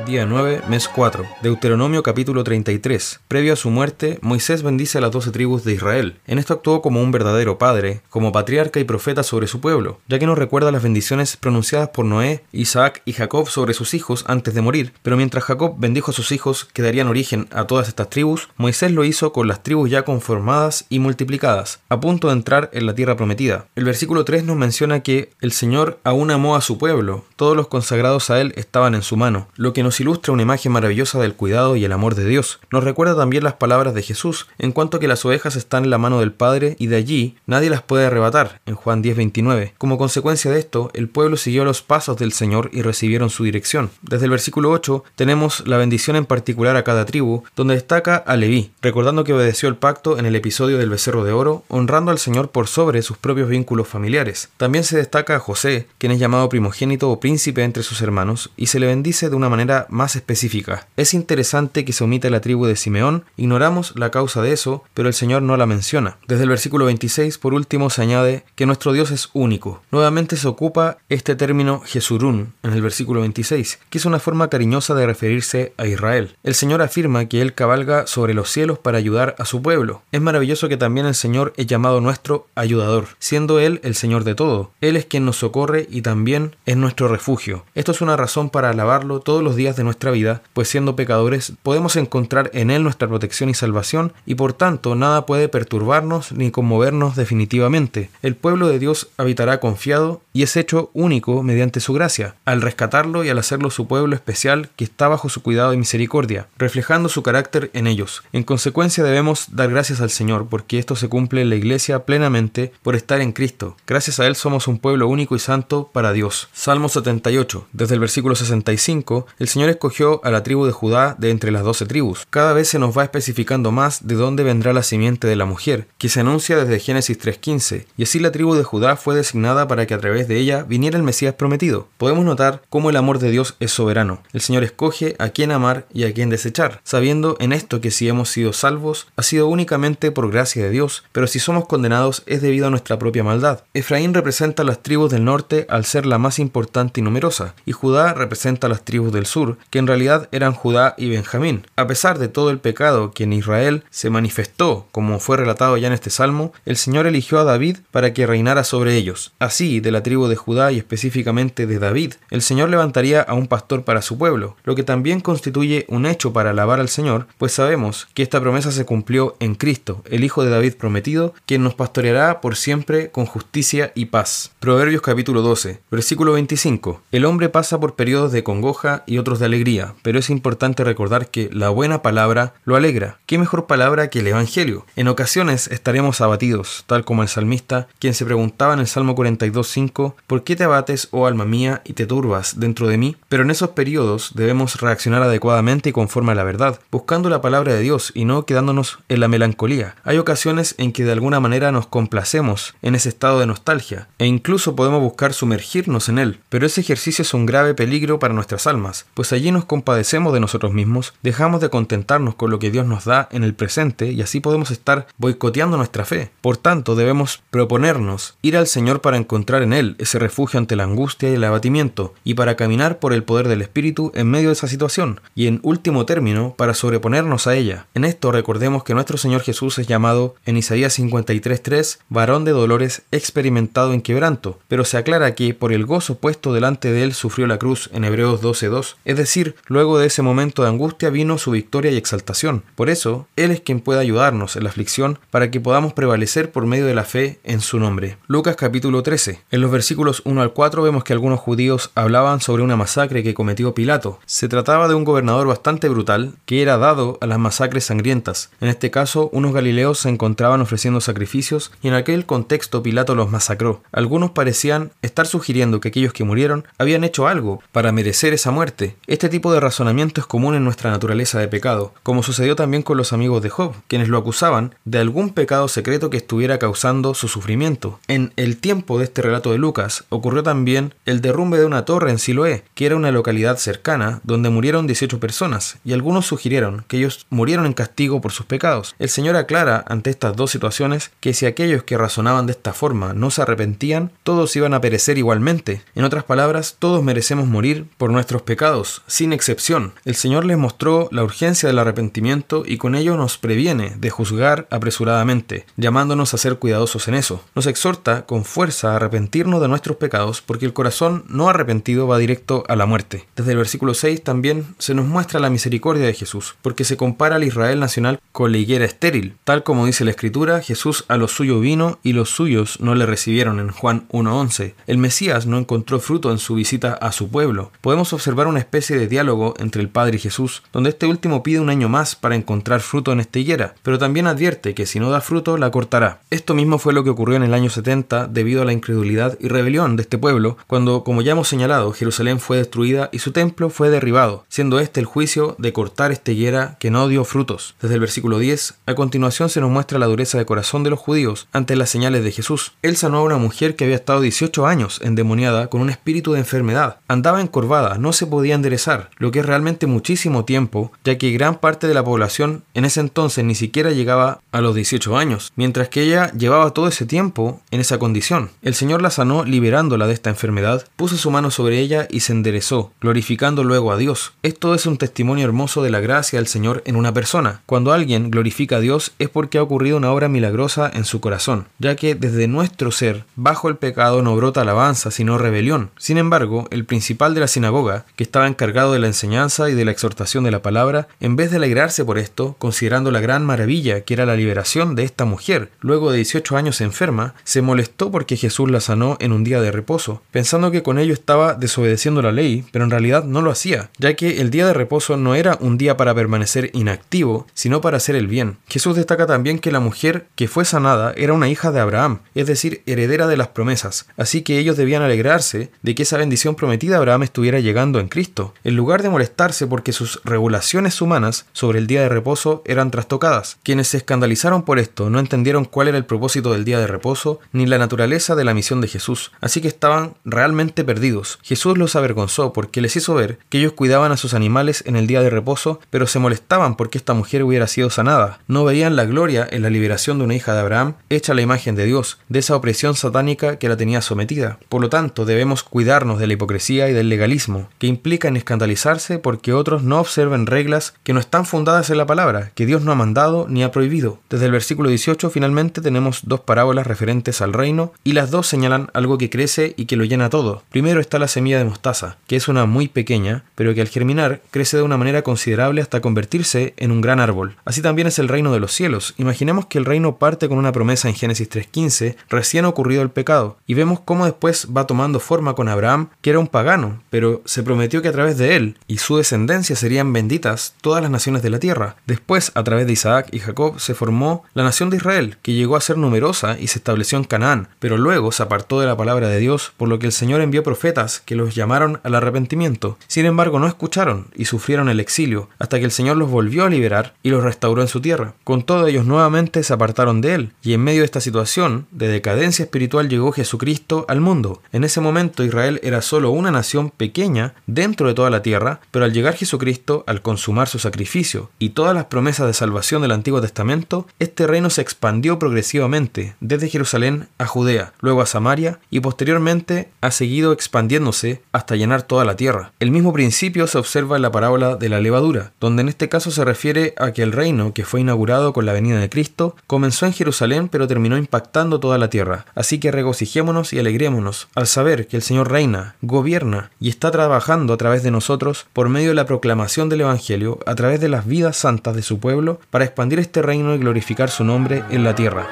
Día 9, mes 4. Deuteronomio capítulo 33. Previo a su muerte, Moisés bendice a las doce tribus de Israel. En esto actuó como un verdadero padre, como patriarca y profeta sobre su pueblo, ya que nos recuerda las bendiciones pronunciadas por Noé, Isaac y Jacob sobre sus hijos antes de morir. Pero mientras Jacob bendijo a sus hijos que darían origen a todas estas tribus, Moisés lo hizo con las tribus ya conformadas y multiplicadas, a punto de entrar en la tierra prometida. El versículo 3 nos menciona que el Señor aún amó a su pueblo, todos los consagrados a él estaban en su mano, lo que nos ilustra una imagen maravillosa del cuidado y el amor de Dios. Nos recuerda también las palabras de Jesús, en cuanto que las ovejas están en la mano del Padre y de allí nadie las puede arrebatar, en Juan 10:29. Como consecuencia de esto, el pueblo siguió los pasos del Señor y recibieron su dirección. Desde el versículo 8 tenemos la bendición en particular a cada tribu, donde destaca a Leví, recordando que obedeció el pacto en el episodio del becerro de oro, honrando al Señor por sobre sus propios vínculos familiares. También se destaca a José, quien es llamado primogénito o príncipe entre sus hermanos, y se le bendice de una manera más específica. Es interesante que se omita la tribu de Simeón, ignoramos la causa de eso, pero el Señor no la menciona. Desde el versículo 26, por último, se añade que nuestro Dios es único. Nuevamente se ocupa este término Jesurún en el versículo 26, que es una forma cariñosa de referirse a Israel. El Señor afirma que Él cabalga sobre los cielos para ayudar a su pueblo. Es maravilloso que también el Señor es llamado nuestro ayudador, siendo Él el Señor de todo. Él es quien nos socorre y también es nuestro refugio. Esto es una razón para alabarlo todos los días de nuestra vida, pues siendo pecadores podemos encontrar en Él nuestra protección y salvación, y por tanto nada puede perturbarnos ni conmovernos definitivamente. El pueblo de Dios habitará confiado y es hecho único mediante su gracia, al rescatarlo y al hacerlo su pueblo especial que está bajo su cuidado y misericordia, reflejando su carácter en ellos. En consecuencia debemos dar gracias al Señor, porque esto se cumple en la iglesia plenamente por estar en Cristo. Gracias a Él somos un pueblo único y santo para Dios. Salmo 78. Desde el versículo 65, el Señor escogió a la tribu de Judá de entre las doce tribus. Cada vez se nos va especificando más de dónde vendrá la simiente de la mujer, que se anuncia desde Génesis 3.15, y así la tribu de Judá fue designada para que a través de ella viniera el Mesías prometido. Podemos notar cómo el amor de Dios es soberano. El Señor escoge a quién amar y a quién desechar, sabiendo en esto que si hemos sido salvos, ha sido únicamente por gracia de Dios, pero si somos condenados es debido a nuestra propia maldad. Efraín representa a las tribus del norte al ser la más importante y numerosa, y Judá representa a las tribus del sur, que en realidad eran Judá y Benjamín. A pesar de todo el pecado que en Israel se manifestó, como fue relatado ya en este salmo, el Señor eligió a David para que reinara sobre ellos. Así, de la tribu de Judá y específicamente de David, el Señor levantaría a un pastor para su pueblo, lo que también constituye un hecho para alabar al Señor, pues sabemos que esta promesa se cumplió en Cristo, el Hijo de David prometido, quien nos pastoreará por siempre con justicia y paz. Proverbios capítulo 12, versículo 25. El hombre pasa por periodos de congoja y otros de alegría pero es importante recordar que la buena palabra lo alegra. ¿Qué mejor palabra que el Evangelio? En ocasiones estaremos abatidos, tal como el salmista, quien se preguntaba en el Salmo 42.5, ¿por qué te abates, oh alma mía, y te turbas dentro de mí? Pero en esos periodos debemos reaccionar adecuadamente y conforme a la verdad, buscando la palabra de Dios y no quedándonos en la melancolía. Hay ocasiones en que de alguna manera nos complacemos en ese estado de nostalgia, e incluso podemos buscar sumergirnos en él, pero ese ejercicio es un grave peligro para nuestras almas, pues allí nos compadecemos de nosotros mismos, dejamos de contentarnos con lo que Dios nos da en el presente y así podemos estar boicoteando nuestra fe. Por tanto, debemos proponernos ir al Señor para encontrar en Él ese refugio ante la angustia y el abatimiento y para caminar por el poder del Espíritu en medio de esa situación y en último término para sobreponernos a ella. En esto recordemos que nuestro Señor Jesús es llamado en Isaías 53.3 varón de dolores experimentado en quebranto, pero se aclara que por el gozo puesto delante de Él sufrió la cruz en Hebreos 12.2, es decir, luego de ese momento de angustia vino su victoria y exaltación. Por eso, Él es quien puede ayudarnos en la aflicción para que podamos prevalecer por medio de la fe en su nombre. Lucas capítulo 13. En los versículos 1 al 4 vemos que algunos judíos hablaban sobre una masacre que cometió Pilato. Se trataba de un gobernador bastante brutal que era dado a las masacres sangrientas. En este caso, unos galileos se encontraban ofreciendo sacrificios y en aquel contexto Pilato los masacró. Algunos parecían estar sugiriendo que aquellos que murieron habían hecho algo para merecer esa muerte, Este tipo de razonamiento es común en nuestra naturaleza de pecado, como sucedió también con los amigos de Job, quienes lo acusaban de algún pecado secreto que estuviera causando su sufrimiento. En el tiempo de este relato de Lucas ocurrió también el derrumbe de una torre en Siloé, que era una localidad cercana donde murieron 18 personas, y algunos sugirieron que ellos murieron en castigo por sus pecados. El Señor aclara ante estas dos situaciones que si aquellos que razonaban de esta forma no se arrepentían, todos iban a perecer igualmente. En otras palabras, todos merecemos morir por nuestros pecados, sin excepción. El Señor les mostró la urgencia del arrepentimiento y con ello nos previene de juzgar apresuradamente, llamándonos a ser cuidadosos en eso. Nos exhorta con fuerza a arrepentirnos de nuestros pecados porque el corazón no arrepentido va directo a la muerte. Desde el versículo 6 también se nos muestra la misericordia de Jesús, porque se compara al Israel nacional con la higuera estéril. Tal como dice la Escritura, Jesús a lo suyo vino y los suyos no le recibieron en Juan 1.11. El Mesías no encontró fruto en su visita a su pueblo. Podemos observar una especie de diálogo entre el Padre y Jesús, donde este último pide un año más para encontrar fruto en esta higuera, pero también advierte que si no da fruto la cortará. Esto mismo fue lo que ocurrió en el año 70 debido a la incredulidad y rebelión de este pueblo, cuando, como ya hemos señalado, Jerusalén fue destruida y su templo fue derribado, siendo este el juicio de cortar esta higuera que no dio frutos. Desde el versículo 10, a continuación se nos muestra la dureza de corazón de los judíos ante las señales de Jesús. Él sanó a una mujer que había estado 18 años endemoniada con un espíritu de enfermedad. Andaba encorvada, no se podía enderezar, lo que es realmente muchísimo tiempo, ya que gran parte de la población en ese entonces ni siquiera llegaba a los 18 años, mientras que ella llevaba todo ese tiempo en esa condición. El Señor la sanó liberándola de esta enfermedad, puso su mano sobre ella y se enderezó, glorificando luego a Dios. Esto es un testimonio hermoso de la gracia del Señor en una persona. Cuando alguien glorifica a Dios es porque ha ocurrido una obra milagrosa en su corazón, ya que desde nuestro ser, bajo el pecado no brota alabanza, sino rebelión. Sin embargo, el principal de la sinagoga, que estaba encargado de la enseñanza y de la exhortación de la palabra, en vez de alegrarse por esto, considerando la gran maravilla que era la liberación de esta mujer, luego de 18 años enferma, se molestó porque Jesús la sanó en un día de reposo, pensando que con ello estaba desobedeciendo la ley, pero en realidad no lo hacía, ya que el día de reposo no era un día para permanecer inactivo, sino para hacer el bien. Jesús destaca también que la mujer que fue sanada era una hija de Abraham, es decir, heredera de las promesas, así que ellos debían alegrarse de que esa bendición prometida a Abraham estuviera llegando en Cristo, en lugar de molestarse porque sus regulaciones humanas sobre el día de reposo eran trastocadas. Quienes se escandalizaron por esto no entendieron cuál era el propósito del día de reposo ni la naturaleza de la misión de Jesús, así que estaban realmente perdidos. Jesús los avergonzó porque les hizo ver que ellos cuidaban a sus animales en el día de reposo, pero se molestaban porque esta mujer hubiera sido sanada. No veían la gloria en la liberación de una hija de Abraham, hecha a la imagen de Dios, de esa opresión satánica que la tenía sometida. Por lo tanto, debemos cuidarnos de la hipocresía y del legalismo, que implican escandalizarse porque otros no observen reglas que no están fundadas en la palabra, que Dios no ha mandado ni ha prohibido. Desde el versículo 18 finalmente tenemos dos parábolas referentes al reino y las dos señalan algo que crece y que lo llena todo. Primero está la semilla de mostaza, que es una muy pequeña, pero que al germinar crece de una manera considerable hasta convertirse en un gran árbol. Así también es el reino de los cielos. Imaginemos que el reino parte con una promesa en Génesis 3.15, recién ocurrido el pecado, y vemos cómo después va tomando forma con Abraham, que era un pagano, pero se prometió que a través de él y su descendencia serían benditas todas las naciones de la tierra. Después, a través de Isaac y Jacob, se formó la nación de Israel, que llegó a ser numerosa y se estableció en Canaán, pero luego se apartó de la palabra de Dios, por lo que el Señor envió profetas que los llamaron al arrepentimiento. Sin embargo, no escucharon y sufrieron el exilio, hasta que el Señor los volvió a liberar y los restauró en su tierra. Con todo ellos nuevamente se apartaron de él, y en medio de esta situación de decadencia espiritual llegó Jesucristo al mundo. En ese momento Israel era solo una nación pequeña dentro de toda la tierra, pero al llegar Jesucristo, al consumar su sacrificio y todas las promesas de salvación del Antiguo Testamento, este reino se expandió progresivamente desde Jerusalén a Judea, luego a Samaria y posteriormente ha seguido expandiéndose hasta llenar toda la tierra. El mismo principio se observa en la parábola de la levadura, donde en este caso se refiere a que el reino que fue inaugurado con la venida de Cristo comenzó en Jerusalén pero terminó impactando toda la tierra. Así que regocijémonos y alegrémonos al saber que el Señor reina, gobierna y está trabajando a través de nosotros por medio de la proclamación del Evangelio, a través de las vidas santas de su pueblo, para expandir este reino y glorificar su nombre en la tierra.